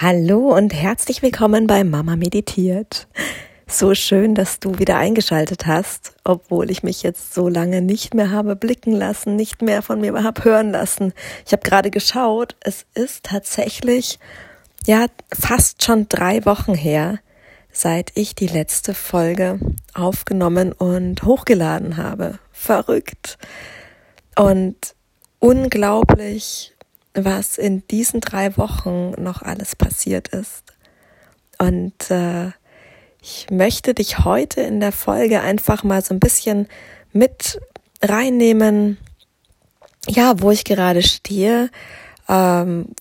Hallo und herzlich willkommen bei Mama Meditiert. So schön, dass du wieder eingeschaltet hast, obwohl ich mich jetzt so lange nicht mehr habe blicken lassen, nicht mehr von mir habe hören lassen. Ich habe gerade geschaut, es ist tatsächlich ja fast schon drei Wochen her, seit ich die letzte Folge aufgenommen und hochgeladen habe. Verrückt und unglaublich was in diesen drei Wochen noch alles passiert ist. Und äh, ich möchte dich heute in der Folge einfach mal so ein bisschen mit reinnehmen, ja, wo ich gerade stehe ähm,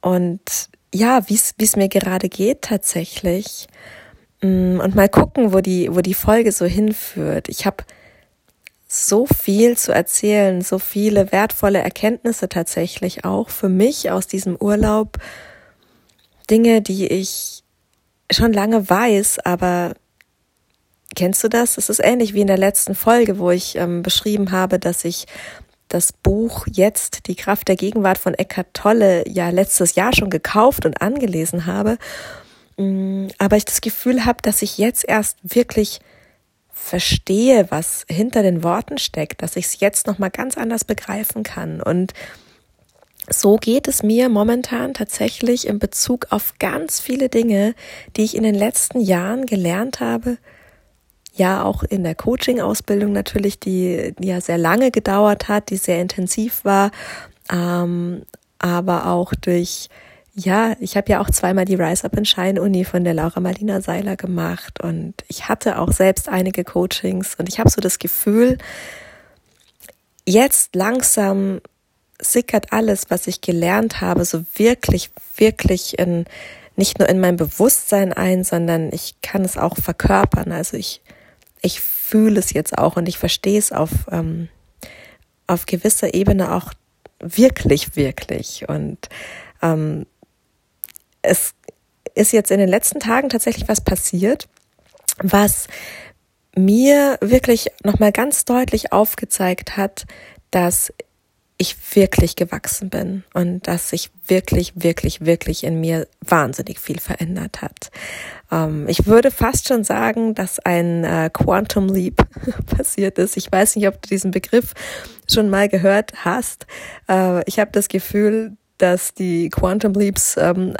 und ja, wie es mir gerade geht tatsächlich mm, und mal gucken, wo die wo die Folge so hinführt. Ich habe so viel zu erzählen, so viele wertvolle Erkenntnisse tatsächlich auch für mich aus diesem Urlaub. Dinge, die ich schon lange weiß, aber kennst du das? Es ist ähnlich wie in der letzten Folge, wo ich ähm, beschrieben habe, dass ich das Buch Jetzt die Kraft der Gegenwart von Eckhart Tolle ja letztes Jahr schon gekauft und angelesen habe. Mm, aber ich das Gefühl habe, dass ich jetzt erst wirklich verstehe, was hinter den Worten steckt, dass ich es jetzt noch mal ganz anders begreifen kann und so geht es mir momentan tatsächlich in Bezug auf ganz viele Dinge, die ich in den letzten Jahren gelernt habe. Ja, auch in der Coaching-Ausbildung natürlich, die, die ja sehr lange gedauert hat, die sehr intensiv war, ähm, aber auch durch ja, ich habe ja auch zweimal die Rise Up in Shine Uni von der Laura Marlina Seiler gemacht und ich hatte auch selbst einige Coachings und ich habe so das Gefühl, jetzt langsam sickert alles, was ich gelernt habe, so wirklich, wirklich in nicht nur in mein Bewusstsein ein, sondern ich kann es auch verkörpern. Also ich, ich fühle es jetzt auch und ich verstehe es auf, ähm, auf gewisser Ebene auch wirklich, wirklich. Und ähm, es ist jetzt in den letzten Tagen tatsächlich was passiert, was mir wirklich nochmal ganz deutlich aufgezeigt hat, dass ich wirklich gewachsen bin und dass sich wirklich, wirklich, wirklich in mir wahnsinnig viel verändert hat. Ähm, ich würde fast schon sagen, dass ein äh, Quantum Leap passiert ist. Ich weiß nicht, ob du diesen Begriff schon mal gehört hast. Äh, ich habe das Gefühl, dass die Quantum Leaps ähm,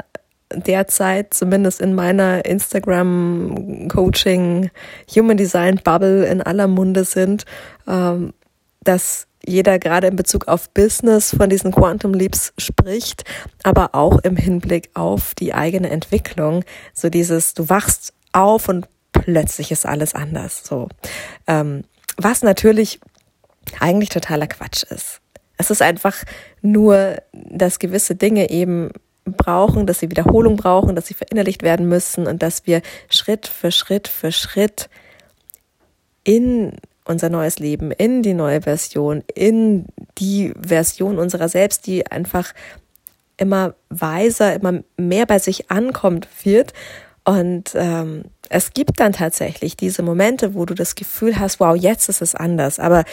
derzeit zumindest in meiner Instagram Coaching Human Design Bubble in aller Munde sind, ähm, dass jeder gerade in Bezug auf Business von diesen Quantum Leaps spricht, aber auch im Hinblick auf die eigene Entwicklung. So dieses, du wachst auf und plötzlich ist alles anders. So, ähm, was natürlich eigentlich totaler Quatsch ist. Es ist einfach nur, dass gewisse Dinge eben brauchen, dass sie Wiederholung brauchen, dass sie verinnerlicht werden müssen und dass wir Schritt für Schritt für Schritt in unser neues Leben, in die neue Version, in die Version unserer selbst, die einfach immer weiser, immer mehr bei sich ankommt wird. Und ähm, es gibt dann tatsächlich diese Momente, wo du das Gefühl hast, wow, jetzt ist es anders. Aber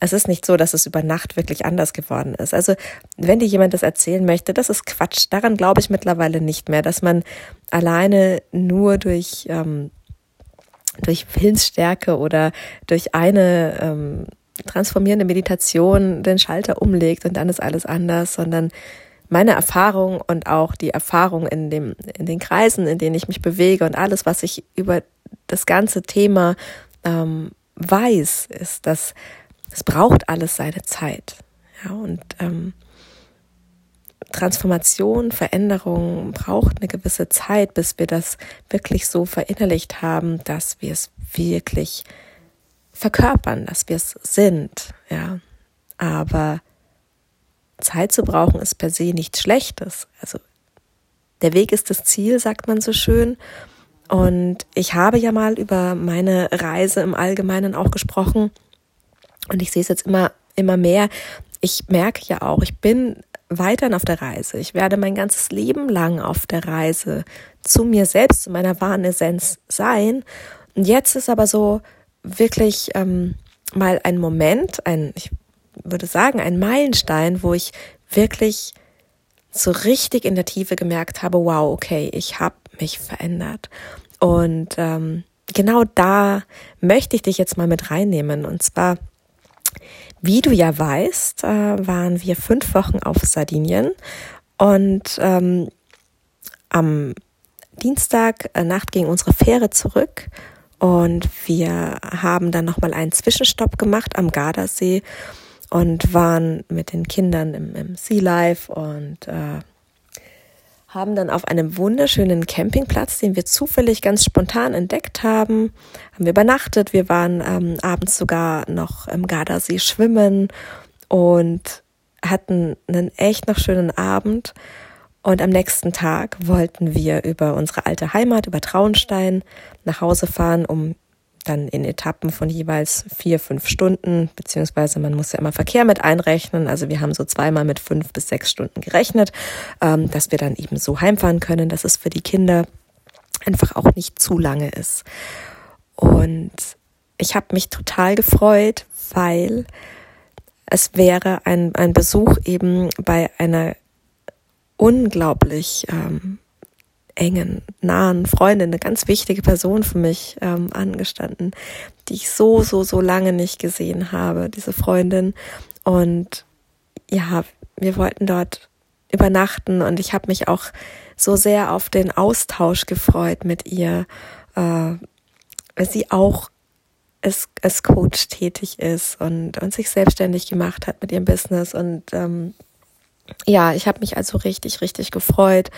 es ist nicht so, dass es über Nacht wirklich anders geworden ist. Also wenn dir jemand das erzählen möchte, das ist Quatsch. Daran glaube ich mittlerweile nicht mehr, dass man alleine nur durch, ähm, durch Willensstärke oder durch eine ähm, transformierende Meditation den Schalter umlegt und dann ist alles anders, sondern meine Erfahrung und auch die Erfahrung in, dem, in den Kreisen, in denen ich mich bewege und alles, was ich über das ganze Thema ähm, weiß, ist, dass es braucht alles seine Zeit. Ja, und ähm, Transformation, Veränderung braucht eine gewisse Zeit, bis wir das wirklich so verinnerlicht haben, dass wir es wirklich verkörpern, dass wir es sind. Ja, aber Zeit zu brauchen ist per se nichts Schlechtes. Also der Weg ist das Ziel, sagt man so schön. Und ich habe ja mal über meine Reise im Allgemeinen auch gesprochen. Und ich sehe es jetzt immer, immer mehr. Ich merke ja auch, ich bin weiterhin auf der Reise. Ich werde mein ganzes Leben lang auf der Reise zu mir selbst, zu meiner wahren Essenz sein. Und jetzt ist aber so wirklich ähm, mal ein Moment, ein, ich würde sagen, ein Meilenstein, wo ich wirklich so richtig in der Tiefe gemerkt habe, wow, okay, ich habe mich verändert. Und ähm, genau da möchte ich dich jetzt mal mit reinnehmen. Und zwar, wie du ja weißt, äh, waren wir fünf Wochen auf Sardinien und ähm, am Dienstag äh, Nacht ging unsere Fähre zurück und wir haben dann nochmal einen Zwischenstopp gemacht am Gardasee und waren mit den Kindern im, im Sea Life und äh, haben dann auf einem wunderschönen Campingplatz, den wir zufällig ganz spontan entdeckt haben, haben wir übernachtet. Wir waren ähm, abends sogar noch im Gardasee schwimmen und hatten einen echt noch schönen Abend. Und am nächsten Tag wollten wir über unsere alte Heimat, über Traunstein, nach Hause fahren, um dann in Etappen von jeweils vier, fünf Stunden, beziehungsweise man muss ja immer Verkehr mit einrechnen. Also wir haben so zweimal mit fünf bis sechs Stunden gerechnet, ähm, dass wir dann eben so heimfahren können, dass es für die Kinder einfach auch nicht zu lange ist. Und ich habe mich total gefreut, weil es wäre ein, ein Besuch eben bei einer unglaublich ähm, engen, nahen Freundin, eine ganz wichtige Person für mich ähm, angestanden, die ich so, so, so lange nicht gesehen habe, diese Freundin. Und ja, wir wollten dort übernachten und ich habe mich auch so sehr auf den Austausch gefreut mit ihr, äh, weil sie auch als, als Coach tätig ist und, und sich selbstständig gemacht hat mit ihrem Business. Und ähm, ja, ich habe mich also richtig, richtig gefreut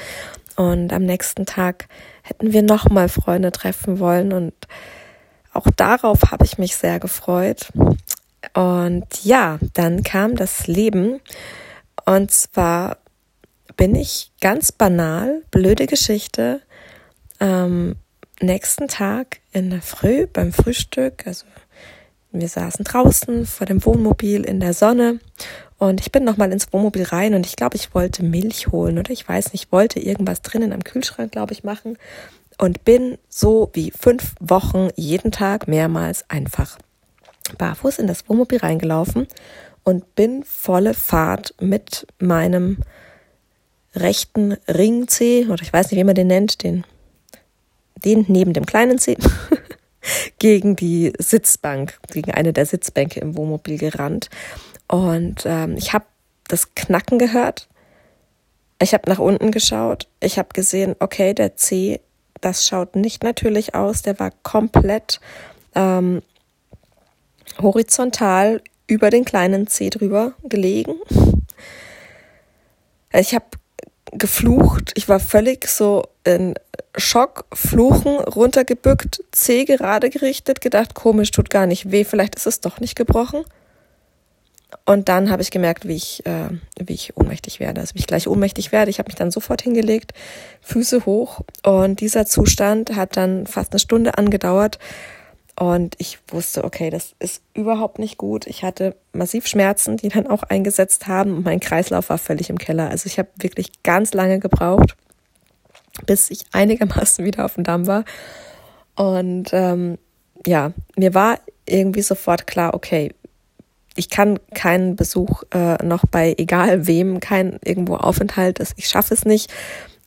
und am nächsten Tag hätten wir nochmal Freunde treffen wollen und auch darauf habe ich mich sehr gefreut. Und ja, dann kam das Leben. Und zwar bin ich ganz banal, blöde Geschichte, ähm, nächsten Tag in der Früh beim Frühstück, also wir saßen draußen vor dem Wohnmobil in der Sonne und ich bin nochmal ins Wohnmobil rein und ich glaube, ich wollte Milch holen oder ich weiß nicht, wollte irgendwas drinnen am Kühlschrank, glaube ich, machen und bin so wie fünf Wochen jeden Tag mehrmals einfach barfuß in das Wohnmobil reingelaufen und bin volle Fahrt mit meinem rechten Ringzeh oder ich weiß nicht, wie man den nennt, den, den neben dem kleinen Zeh gegen die Sitzbank, gegen eine der Sitzbänke im Wohnmobil gerannt. Und ähm, ich habe das Knacken gehört. Ich habe nach unten geschaut. Ich habe gesehen, okay, der C, das schaut nicht natürlich aus. Der war komplett ähm, horizontal über den kleinen C drüber gelegen. Ich habe geflucht. Ich war völlig so in Schock, Fluchen, runtergebückt, C gerade gerichtet, gedacht, komisch, tut gar nicht weh, vielleicht ist es doch nicht gebrochen. Und dann habe ich gemerkt, wie ich, äh, wie ich ohnmächtig werde. Also wie ich gleich ohnmächtig werde. Ich habe mich dann sofort hingelegt, Füße hoch. Und dieser Zustand hat dann fast eine Stunde angedauert. Und ich wusste, okay, das ist überhaupt nicht gut. Ich hatte massiv Schmerzen, die dann auch eingesetzt haben. Und mein Kreislauf war völlig im Keller. Also ich habe wirklich ganz lange gebraucht, bis ich einigermaßen wieder auf dem Damm war. Und ähm, ja, mir war irgendwie sofort klar, okay, ich kann keinen Besuch äh, noch bei egal wem, kein irgendwo Aufenthalt, ich schaffe es nicht.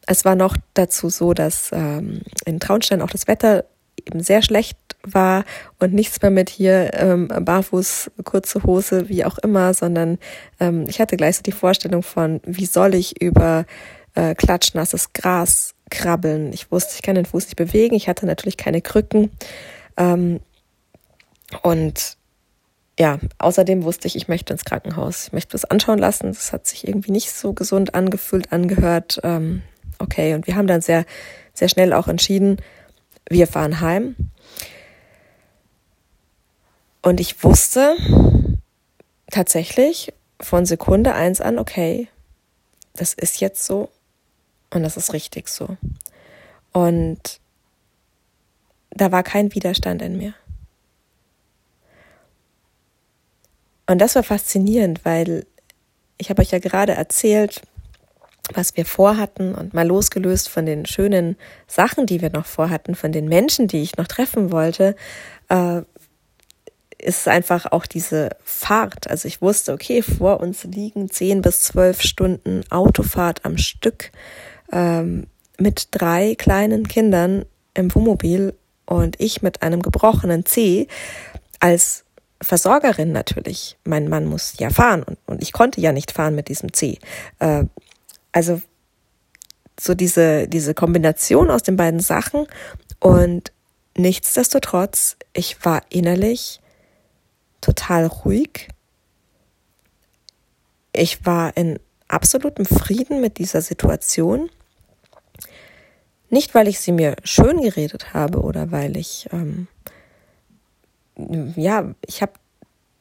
Es war noch dazu so, dass ähm, in Traunstein auch das Wetter eben sehr schlecht war und nichts mehr mit hier ähm, barfuß, kurze Hose, wie auch immer, sondern ähm, ich hatte gleich so die Vorstellung von, wie soll ich über äh, klatschnasses Gras krabbeln. Ich wusste, ich kann den Fuß nicht bewegen. Ich hatte natürlich keine Krücken. Ähm, und ja, außerdem wusste ich, ich möchte ins Krankenhaus. Ich möchte das anschauen lassen. Das hat sich irgendwie nicht so gesund angefühlt, angehört. Ähm, okay, und wir haben dann sehr, sehr schnell auch entschieden, wir fahren heim. Und ich wusste tatsächlich von Sekunde eins an, okay, das ist jetzt so und das ist richtig so. Und da war kein Widerstand in mir. Und das war faszinierend, weil ich habe euch ja gerade erzählt, was wir vorhatten und mal losgelöst von den schönen Sachen, die wir noch vorhatten, von den Menschen, die ich noch treffen wollte, äh, ist einfach auch diese Fahrt. Also ich wusste, okay, vor uns liegen zehn bis zwölf Stunden Autofahrt am Stück ähm, mit drei kleinen Kindern im Wohnmobil und ich mit einem gebrochenen C als Versorgerin natürlich. Mein Mann muss ja fahren und, und ich konnte ja nicht fahren mit diesem C. Äh, also so diese, diese Kombination aus den beiden Sachen und nichtsdestotrotz, ich war innerlich total ruhig. Ich war in absolutem Frieden mit dieser Situation. Nicht, weil ich sie mir schön geredet habe oder weil ich, ähm, ja, ich habe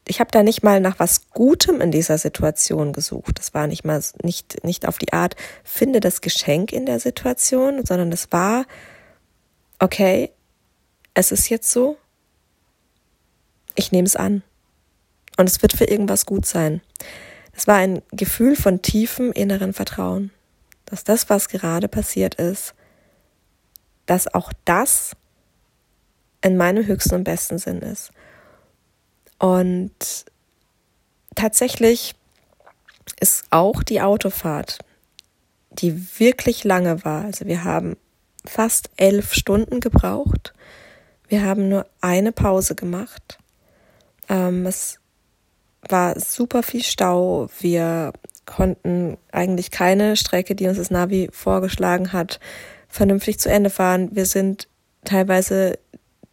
ich habe da nicht mal nach was Gutem in dieser Situation gesucht. Das war nicht mal nicht nicht auf die Art finde das Geschenk in der Situation, sondern es war okay, es ist jetzt so. Ich nehme es an und es wird für irgendwas gut sein. Es war ein Gefühl von tiefem inneren Vertrauen, dass das, was gerade passiert ist, dass auch das in meinem höchsten und besten Sinn ist. Und tatsächlich ist auch die Autofahrt, die wirklich lange war, also wir haben fast elf Stunden gebraucht, wir haben nur eine Pause gemacht. Ähm, es war super viel Stau. Wir konnten eigentlich keine Strecke, die uns das Navi vorgeschlagen hat, vernünftig zu Ende fahren. Wir sind teilweise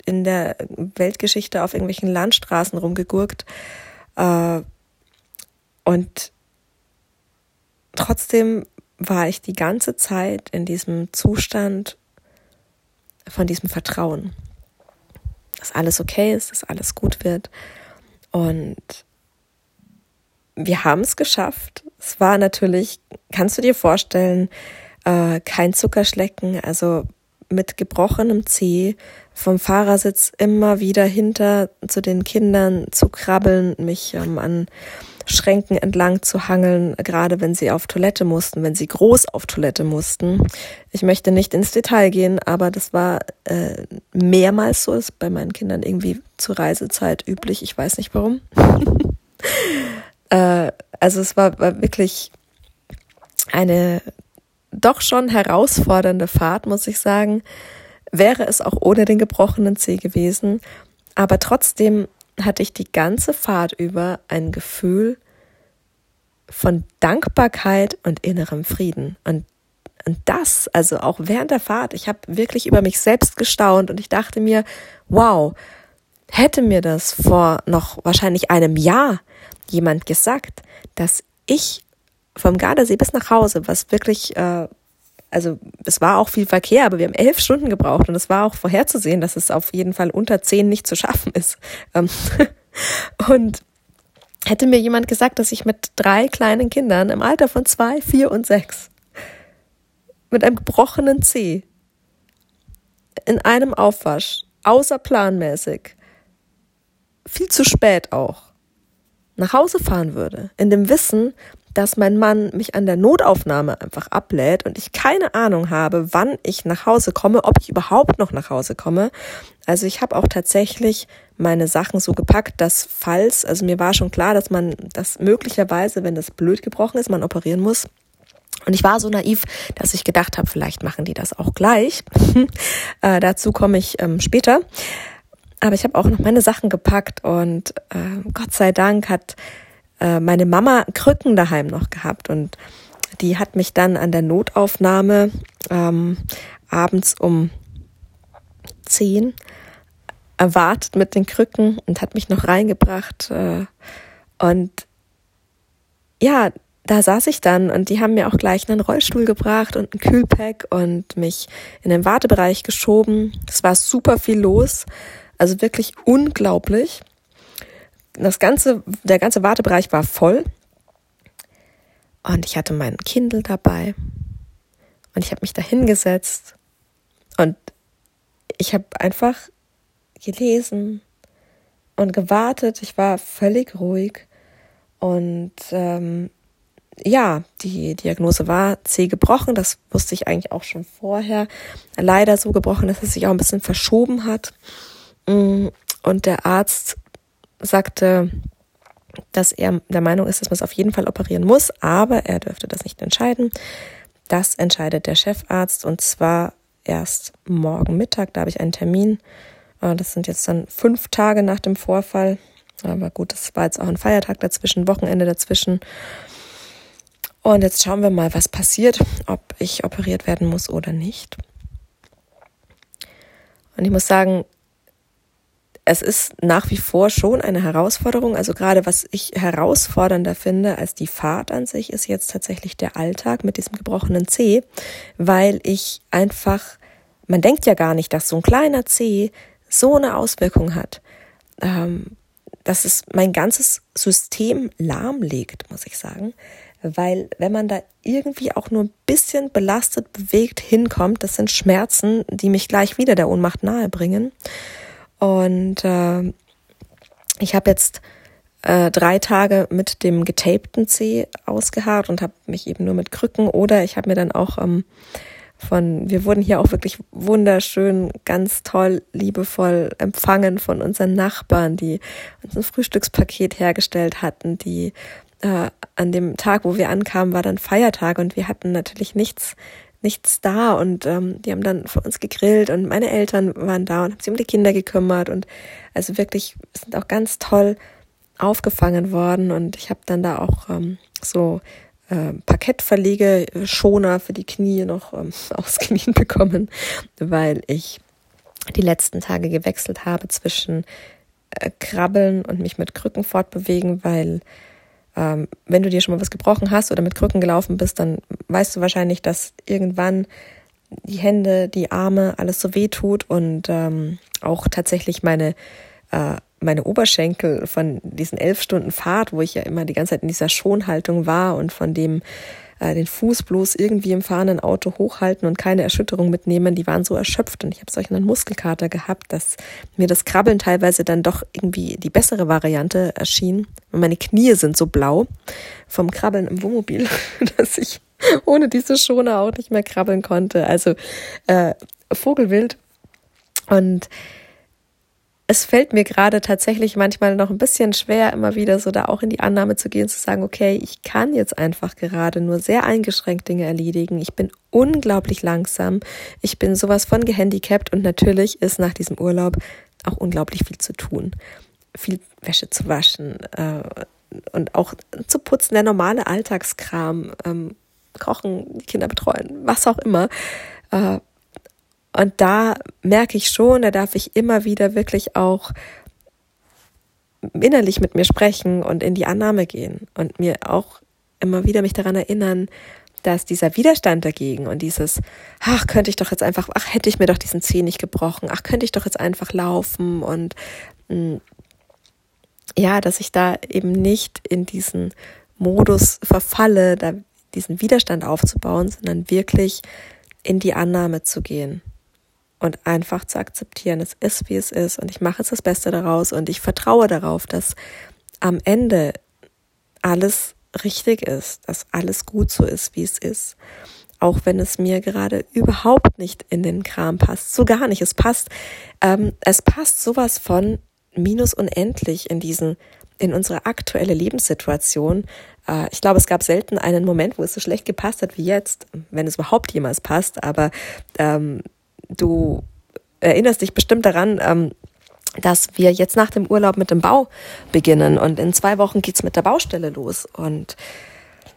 in der Weltgeschichte auf irgendwelchen Landstraßen rumgegurkt. Äh, und trotzdem war ich die ganze Zeit in diesem Zustand von diesem Vertrauen, dass alles okay ist, dass alles gut wird. Und wir haben es geschafft. Es war natürlich, kannst du dir vorstellen, äh, kein Zuckerschlecken, also mit gebrochenem Zeh vom Fahrersitz immer wieder hinter zu den Kindern zu krabbeln, mich ähm, an Schränken entlang zu hangeln, gerade wenn sie auf Toilette mussten, wenn sie groß auf Toilette mussten. Ich möchte nicht ins Detail gehen, aber das war äh, mehrmals so, ist bei meinen Kindern irgendwie zur Reisezeit üblich. Ich weiß nicht warum. Äh, also es war, war wirklich eine doch schon herausfordernde Fahrt, muss ich sagen. Wäre es auch ohne den gebrochenen Zeh gewesen. Aber trotzdem hatte ich die ganze Fahrt über ein Gefühl von Dankbarkeit und innerem Frieden. Und, und das, also auch während der Fahrt, ich habe wirklich über mich selbst gestaunt und ich dachte mir, wow, hätte mir das vor noch wahrscheinlich einem Jahr jemand gesagt, dass ich vom Gardasee bis nach Hause, was wirklich, äh, also es war auch viel Verkehr, aber wir haben elf Stunden gebraucht und es war auch vorherzusehen, dass es auf jeden Fall unter zehn nicht zu schaffen ist. Ähm, und hätte mir jemand gesagt, dass ich mit drei kleinen Kindern im Alter von zwei, vier und sechs mit einem gebrochenen Zeh in einem Aufwasch, außerplanmäßig, viel zu spät auch, nach Hause fahren würde, in dem Wissen, dass mein Mann mich an der Notaufnahme einfach ablädt und ich keine Ahnung habe, wann ich nach Hause komme, ob ich überhaupt noch nach Hause komme. Also ich habe auch tatsächlich meine Sachen so gepackt, dass falls, also mir war schon klar, dass man das möglicherweise, wenn das blöd gebrochen ist, man operieren muss. Und ich war so naiv, dass ich gedacht habe, vielleicht machen die das auch gleich. äh, dazu komme ich ähm, später. Aber ich habe auch noch meine Sachen gepackt und äh, Gott sei Dank hat äh, meine Mama Krücken daheim noch gehabt und die hat mich dann an der Notaufnahme ähm, abends um zehn erwartet mit den Krücken und hat mich noch reingebracht. Äh, und ja, da saß ich dann und die haben mir auch gleich einen Rollstuhl gebracht und ein Kühlpack und mich in den Wartebereich geschoben. Es war super viel los. Also wirklich unglaublich. Das ganze, der ganze Wartebereich war voll. Und ich hatte meinen Kindle dabei. Und ich habe mich da hingesetzt. Und ich habe einfach gelesen und gewartet. Ich war völlig ruhig. Und ähm, ja, die Diagnose war C gebrochen. Das wusste ich eigentlich auch schon vorher. Leider so gebrochen, dass es sich auch ein bisschen verschoben hat. Mm, und der Arzt sagte, dass er der Meinung ist, dass man es auf jeden Fall operieren muss, aber er dürfte das nicht entscheiden. Das entscheidet der Chefarzt und zwar erst morgen Mittag. Da habe ich einen Termin. Äh, das sind jetzt dann fünf Tage nach dem Vorfall. Aber gut, es war jetzt auch ein Feiertag dazwischen, Wochenende dazwischen. Und jetzt schauen wir mal, was passiert, ob ich operiert werden muss oder nicht. Und ich muss sagen, es ist nach wie vor schon eine Herausforderung. Also gerade was ich herausfordernder finde als die Fahrt an sich, ist jetzt tatsächlich der Alltag mit diesem gebrochenen Zeh, weil ich einfach, man denkt ja gar nicht, dass so ein kleiner Zeh so eine Auswirkung hat, ähm, dass es mein ganzes System lahmlegt, muss ich sagen. Weil wenn man da irgendwie auch nur ein bisschen belastet, bewegt hinkommt, das sind Schmerzen, die mich gleich wieder der Ohnmacht nahe bringen. Und äh, ich habe jetzt äh, drei Tage mit dem getapten Zeh ausgeharrt und habe mich eben nur mit Krücken oder ich habe mir dann auch ähm, von, wir wurden hier auch wirklich wunderschön, ganz toll, liebevoll empfangen von unseren Nachbarn, die uns ein Frühstückspaket hergestellt hatten, die äh, an dem Tag, wo wir ankamen, war dann Feiertag und wir hatten natürlich nichts nichts da und ähm, die haben dann für uns gegrillt und meine Eltern waren da und haben sich um die Kinder gekümmert und also wirklich sind auch ganz toll aufgefangen worden und ich habe dann da auch ähm, so äh, Parkettverlege Schoner für die Knie noch ähm, ausgeliehen bekommen, weil ich die letzten Tage gewechselt habe zwischen äh, Krabbeln und mich mit Krücken fortbewegen, weil ähm, wenn du dir schon mal was gebrochen hast oder mit Krücken gelaufen bist, dann weißt du wahrscheinlich, dass irgendwann die Hände, die Arme, alles so weh tut und ähm, auch tatsächlich meine äh, meine Oberschenkel von diesen elf Stunden Fahrt, wo ich ja immer die ganze Zeit in dieser Schonhaltung war und von dem äh, den Fuß bloß irgendwie im fahrenden Auto hochhalten und keine Erschütterung mitnehmen, die waren so erschöpft und ich habe solch einen Muskelkater gehabt, dass mir das Krabbeln teilweise dann doch irgendwie die bessere Variante erschien. Und meine Knie sind so blau vom Krabbeln im Wohnmobil, dass ich ohne diese Schoner auch nicht mehr krabbeln konnte. Also äh, Vogelwild und es fällt mir gerade tatsächlich manchmal noch ein bisschen schwer, immer wieder so da auch in die Annahme zu gehen, zu sagen, okay, ich kann jetzt einfach gerade nur sehr eingeschränkt Dinge erledigen. Ich bin unglaublich langsam. Ich bin sowas von gehandicapt und natürlich ist nach diesem Urlaub auch unglaublich viel zu tun. Viel Wäsche zu waschen äh, und auch zu putzen, der normale Alltagskram, ähm, kochen, die Kinder betreuen, was auch immer. Äh, und da merke ich schon, da darf ich immer wieder wirklich auch innerlich mit mir sprechen und in die Annahme gehen und mir auch immer wieder mich daran erinnern, dass dieser Widerstand dagegen und dieses, ach, könnte ich doch jetzt einfach, ach, hätte ich mir doch diesen Zeh nicht gebrochen, ach, könnte ich doch jetzt einfach laufen und mh, mm, ja, dass ich da eben nicht in diesen Modus verfalle, da diesen Widerstand aufzubauen, sondern wirklich in die Annahme zu gehen und einfach zu akzeptieren, es ist, wie es ist und ich mache jetzt das Beste daraus und ich vertraue darauf, dass am Ende alles richtig ist, dass alles gut so ist, wie es ist. Auch wenn es mir gerade überhaupt nicht in den Kram passt. So gar nicht. Es passt, ähm, es passt sowas von minus unendlich in diesen, in unsere aktuelle Lebenssituation. Äh, ich glaube, es gab selten einen Moment, wo es so schlecht gepasst hat wie jetzt, wenn es überhaupt jemals passt, aber ähm, du erinnerst dich bestimmt daran, ähm, dass wir jetzt nach dem Urlaub mit dem Bau beginnen und in zwei Wochen geht's mit der Baustelle los und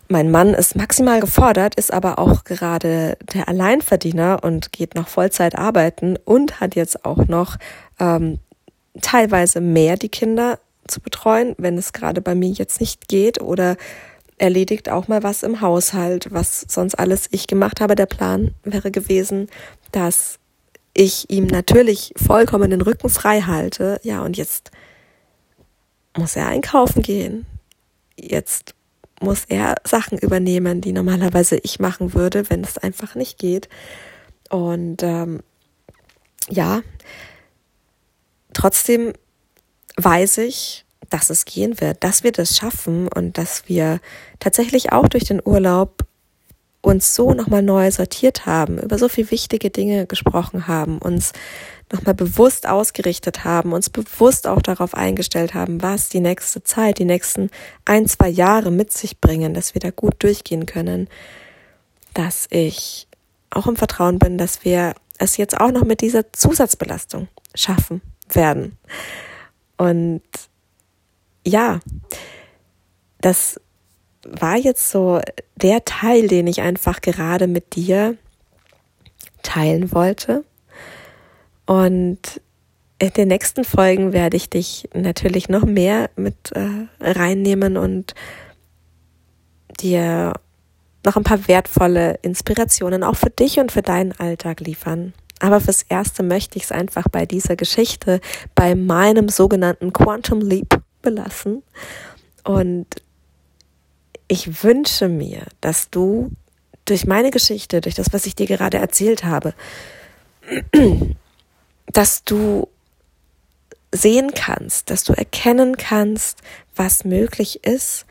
mein Mann ist maximal gefordert, ist aber auch gerade der Alleinverdiener und geht noch Vollzeit arbeiten und hat jetzt auch noch ähm, teilweise mehr die Kinder zu betreuen, wenn es gerade bei mir jetzt nicht geht oder erledigt auch mal was im Haushalt, was sonst alles ich gemacht habe. Der Plan wäre gewesen, dass ich ihm natürlich vollkommen den Rücken frei halte. Ja, und jetzt muss er einkaufen gehen. Jetzt muss er Sachen übernehmen, die normalerweise ich machen würde, wenn es einfach nicht geht. Und ähm, ja, trotzdem weiß ich, dass es gehen wird, dass wir das schaffen und dass wir tatsächlich auch durch den Urlaub uns so nochmal neu sortiert haben, über so viel wichtige Dinge gesprochen haben, uns nochmal bewusst ausgerichtet haben, uns bewusst auch darauf eingestellt haben, was die nächste Zeit, die nächsten ein, zwei Jahre mit sich bringen, dass wir da gut durchgehen können, dass ich auch im Vertrauen bin, dass wir es jetzt auch noch mit dieser Zusatzbelastung schaffen werden. Und ja, das war jetzt so der Teil, den ich einfach gerade mit dir teilen wollte. Und in den nächsten Folgen werde ich dich natürlich noch mehr mit äh, reinnehmen und dir noch ein paar wertvolle Inspirationen auch für dich und für deinen Alltag liefern. Aber fürs Erste möchte ich es einfach bei dieser Geschichte, bei meinem sogenannten Quantum Leap belassen. Und ich wünsche mir, dass du durch meine Geschichte, durch das, was ich dir gerade erzählt habe, dass du sehen kannst, dass du erkennen kannst, was möglich ist,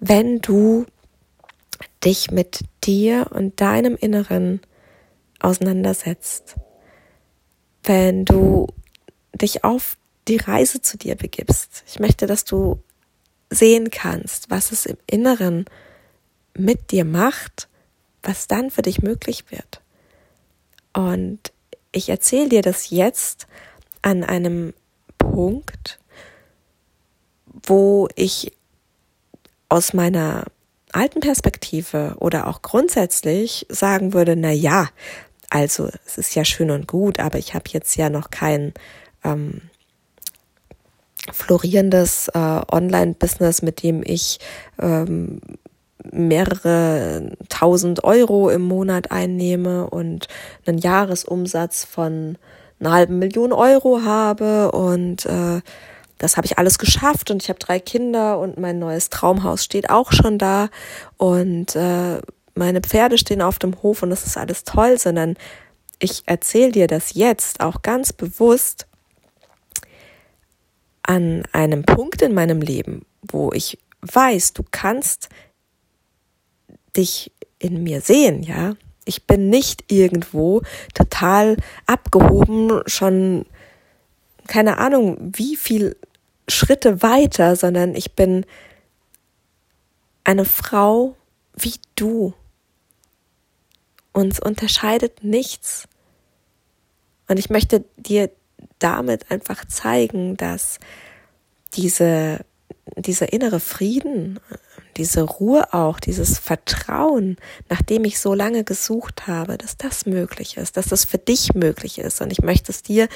wenn du dich mit dir und deinem Inneren auseinandersetzt. Wenn du dich auf die Reise zu dir begibst. Ich möchte, dass du sehen kannst, was es im Inneren mit dir macht, was dann für dich möglich wird. Und ich erzähle dir das jetzt an einem Punkt, wo ich aus meiner alten Perspektive oder auch grundsätzlich sagen würde, na ja, also es ist ja schön und gut, aber ich habe jetzt ja noch kein ähm, florierendes äh, Online-Business, mit dem ich ähm, mehrere tausend Euro im Monat einnehme und einen Jahresumsatz von einer halben Million Euro habe und äh, das habe ich alles geschafft und ich habe drei Kinder und mein neues Traumhaus steht auch schon da und äh, meine Pferde stehen auf dem Hof und das ist alles toll, sondern ich erzähle dir das jetzt auch ganz bewusst an einem Punkt in meinem Leben, wo ich weiß, du kannst dich in mir sehen, ja. Ich bin nicht irgendwo total abgehoben, schon keine Ahnung, wie viel Schritte weiter, sondern ich bin eine Frau wie du. Uns unterscheidet nichts. Und ich möchte dir damit einfach zeigen, dass diese, dieser innere Frieden, diese Ruhe auch, dieses Vertrauen, nach dem ich so lange gesucht habe, dass das möglich ist, dass das für dich möglich ist. Und ich möchte es dir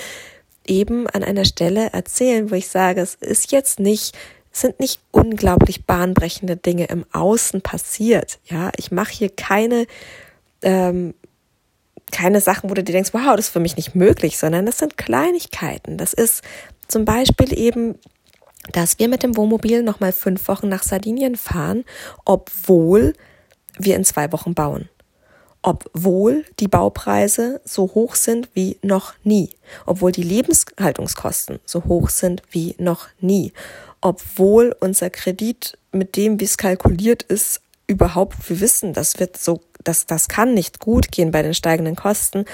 eben an einer Stelle erzählen, wo ich sage, es ist jetzt nicht sind nicht unglaublich bahnbrechende Dinge im Außen passiert. Ja, ich mache hier keine ähm, keine Sachen, wo du dir denkst, wow, das ist für mich nicht möglich, sondern das sind Kleinigkeiten. Das ist zum Beispiel eben, dass wir mit dem Wohnmobil nochmal fünf Wochen nach Sardinien fahren, obwohl wir in zwei Wochen bauen. Obwohl die Baupreise so hoch sind wie noch nie. Obwohl die Lebenshaltungskosten so hoch sind wie noch nie. Obwohl unser Kredit mit dem, wie es kalkuliert ist, überhaupt, wir wissen, das wird so das, das kann nicht gut gehen bei den steigenden Kosten.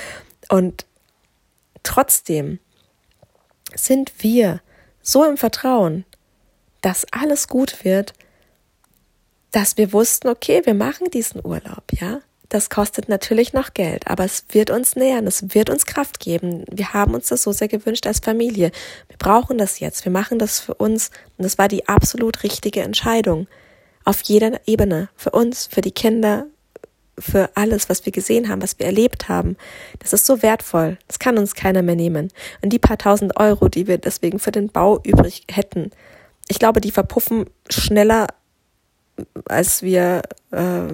Und trotzdem sind wir so im Vertrauen, dass alles gut wird, dass wir wussten, okay, wir machen diesen Urlaub, ja. Das kostet natürlich noch Geld, aber es wird uns nähern, es wird uns Kraft geben. Wir haben uns das so sehr gewünscht als Familie. Wir brauchen das jetzt, wir machen das für uns und das war die absolut richtige Entscheidung. Auf jeder Ebene. Für uns, für die Kinder, für alles, was wir gesehen haben, was wir erlebt haben. Das ist so wertvoll. Das kann uns keiner mehr nehmen. Und die paar tausend Euro, die wir deswegen für den Bau übrig hätten, ich glaube, die verpuffen schneller, als wir äh,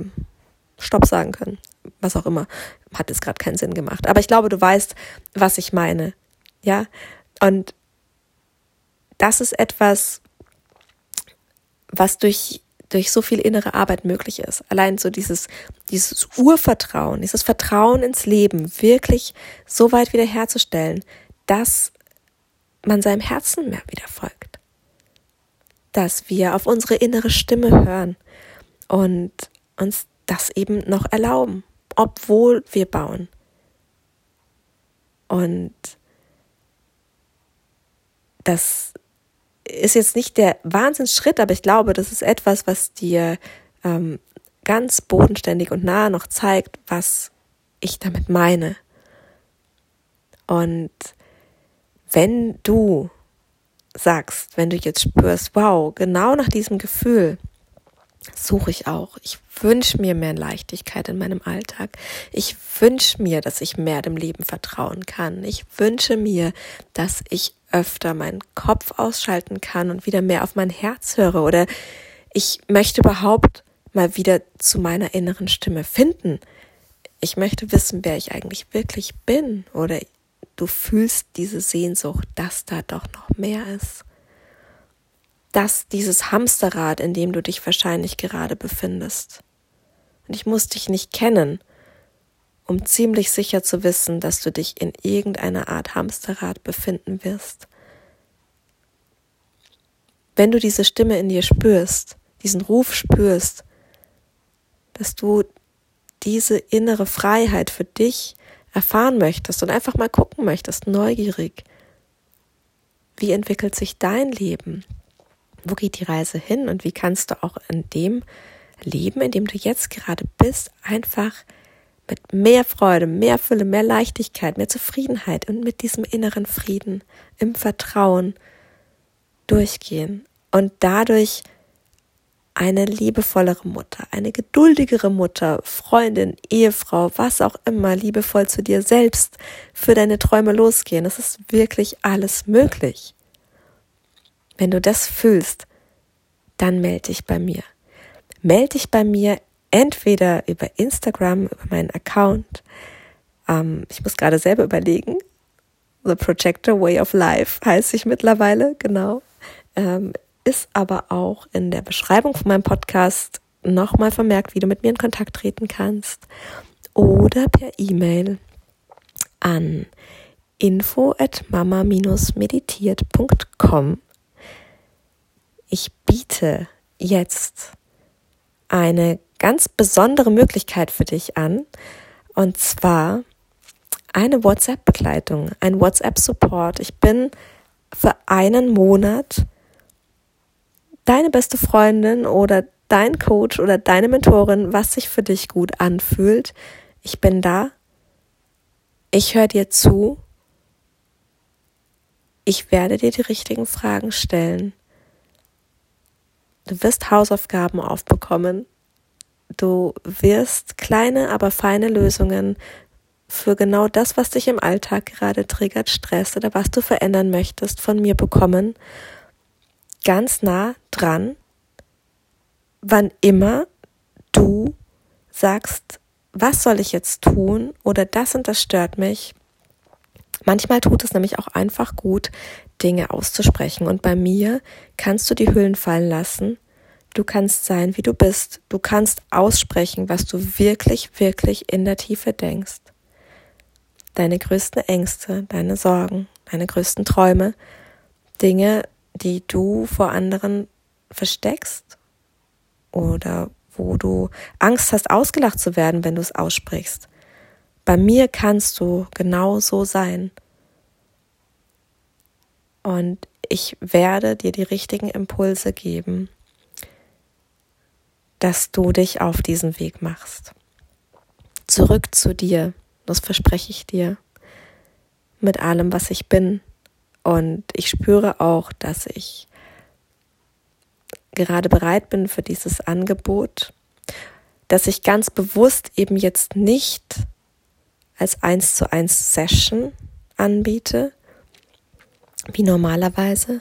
Stopp sagen können. Was auch immer. Hat jetzt gerade keinen Sinn gemacht. Aber ich glaube, du weißt, was ich meine. Ja? Und das ist etwas, was durch durch so viel innere Arbeit möglich ist. Allein so dieses, dieses Urvertrauen, dieses Vertrauen ins Leben wirklich so weit wiederherzustellen, dass man seinem Herzen mehr wieder folgt. Dass wir auf unsere innere Stimme hören und uns das eben noch erlauben, obwohl wir bauen. Und das ist jetzt nicht der Wahnsinnsschritt, aber ich glaube, das ist etwas, was dir ähm, ganz bodenständig und nah noch zeigt, was ich damit meine. Und wenn du sagst, wenn du jetzt spürst, wow, genau nach diesem Gefühl suche ich auch. Ich wünsche mir mehr Leichtigkeit in meinem Alltag. Ich wünsche mir, dass ich mehr dem Leben vertrauen kann. Ich wünsche mir, dass ich öfter meinen Kopf ausschalten kann und wieder mehr auf mein Herz höre. Oder ich möchte überhaupt mal wieder zu meiner inneren Stimme finden. Ich möchte wissen, wer ich eigentlich wirklich bin. Oder du fühlst diese Sehnsucht, dass da doch noch mehr ist. Dass dieses Hamsterrad, in dem du dich wahrscheinlich gerade befindest. Und ich muss dich nicht kennen, um ziemlich sicher zu wissen, dass du dich in irgendeiner Art Hamsterrad befinden wirst. Wenn du diese Stimme in dir spürst, diesen Ruf spürst, dass du diese innere Freiheit für dich erfahren möchtest und einfach mal gucken möchtest, neugierig, wie entwickelt sich dein Leben? Wo geht die Reise hin und wie kannst du auch in dem Leben, in dem du jetzt gerade bist, einfach mit mehr Freude, mehr Fülle, mehr Leichtigkeit, mehr Zufriedenheit und mit diesem inneren Frieden, im Vertrauen durchgehen und dadurch eine liebevollere Mutter, eine geduldigere Mutter, Freundin, Ehefrau, was auch immer, liebevoll zu dir selbst für deine Träume losgehen. Es ist wirklich alles möglich. Wenn du das fühlst, dann melde dich bei mir. Melde dich bei mir entweder über Instagram, über meinen Account. Ähm, ich muss gerade selber überlegen. The Projector Way of Life heißt ich mittlerweile, genau. Ähm, ist aber auch in der Beschreibung von meinem Podcast nochmal vermerkt, wie du mit mir in Kontakt treten kannst. Oder per E-Mail an info at mama-meditiert.com. Ich biete jetzt eine ganz besondere Möglichkeit für dich an. Und zwar eine WhatsApp-Begleitung, ein WhatsApp-Support. Ich bin für einen Monat deine beste Freundin oder dein Coach oder deine Mentorin, was sich für dich gut anfühlt. Ich bin da. Ich höre dir zu. Ich werde dir die richtigen Fragen stellen. Du wirst Hausaufgaben aufbekommen. Du wirst kleine, aber feine Lösungen für genau das, was dich im Alltag gerade triggert, stresst oder was du verändern möchtest, von mir bekommen. Ganz nah dran, wann immer du sagst, was soll ich jetzt tun oder das und das stört mich. Manchmal tut es nämlich auch einfach gut, Dinge auszusprechen. Und bei mir kannst du die Hüllen fallen lassen Du kannst sein, wie du bist. Du kannst aussprechen, was du wirklich, wirklich in der Tiefe denkst. Deine größten Ängste, deine Sorgen, deine größten Träume, Dinge, die du vor anderen versteckst oder wo du Angst hast, ausgelacht zu werden, wenn du es aussprichst. Bei mir kannst du genau so sein. Und ich werde dir die richtigen Impulse geben, dass du dich auf diesen Weg machst. Zurück zu dir, das verspreche ich dir, mit allem, was ich bin. Und ich spüre auch, dass ich gerade bereit bin für dieses Angebot, dass ich ganz bewusst eben jetzt nicht als eins zu eins Session anbiete, wie normalerweise,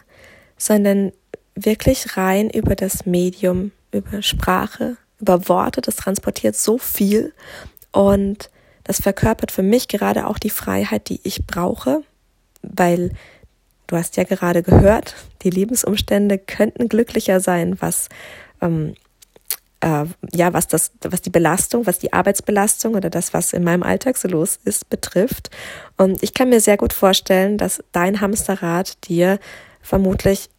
sondern wirklich rein über das Medium über Sprache, über Worte, das transportiert so viel und das verkörpert für mich gerade auch die Freiheit, die ich brauche, weil du hast ja gerade gehört, die Lebensumstände könnten glücklicher sein, was ähm, äh, ja, was das, was die Belastung, was die Arbeitsbelastung oder das, was in meinem Alltag so los ist, betrifft. Und ich kann mir sehr gut vorstellen, dass dein Hamsterrad dir vermutlich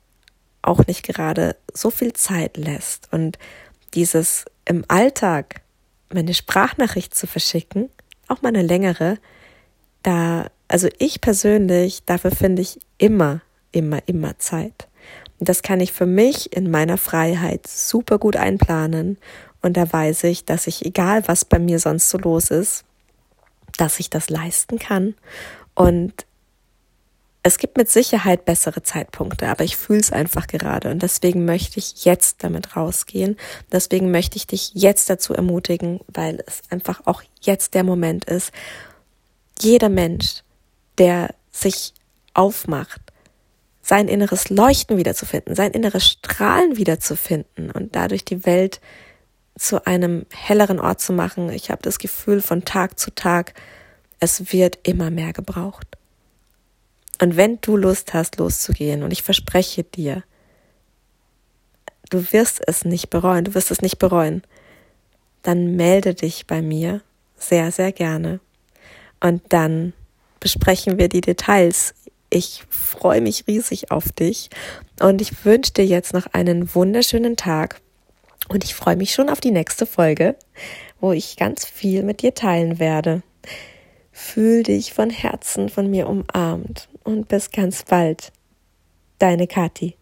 auch nicht gerade so viel Zeit lässt und dieses im Alltag meine Sprachnachricht zu verschicken, auch mal eine längere, da, also ich persönlich, dafür finde ich immer, immer, immer Zeit. Und das kann ich für mich in meiner Freiheit super gut einplanen. Und da weiß ich, dass ich, egal was bei mir sonst so los ist, dass ich das leisten kann. Und es gibt mit Sicherheit bessere Zeitpunkte, aber ich fühle es einfach gerade und deswegen möchte ich jetzt damit rausgehen. Deswegen möchte ich dich jetzt dazu ermutigen, weil es einfach auch jetzt der Moment ist. Jeder Mensch, der sich aufmacht, sein inneres Leuchten wiederzufinden, sein inneres Strahlen wiederzufinden und dadurch die Welt zu einem helleren Ort zu machen. Ich habe das Gefühl von Tag zu Tag, es wird immer mehr gebraucht. Und wenn du Lust hast, loszugehen, und ich verspreche dir, du wirst es nicht bereuen, du wirst es nicht bereuen, dann melde dich bei mir sehr, sehr gerne. Und dann besprechen wir die Details. Ich freue mich riesig auf dich und ich wünsche dir jetzt noch einen wunderschönen Tag und ich freue mich schon auf die nächste Folge, wo ich ganz viel mit dir teilen werde. Fühl dich von Herzen von mir umarmt und bis ganz bald. Deine Kathi.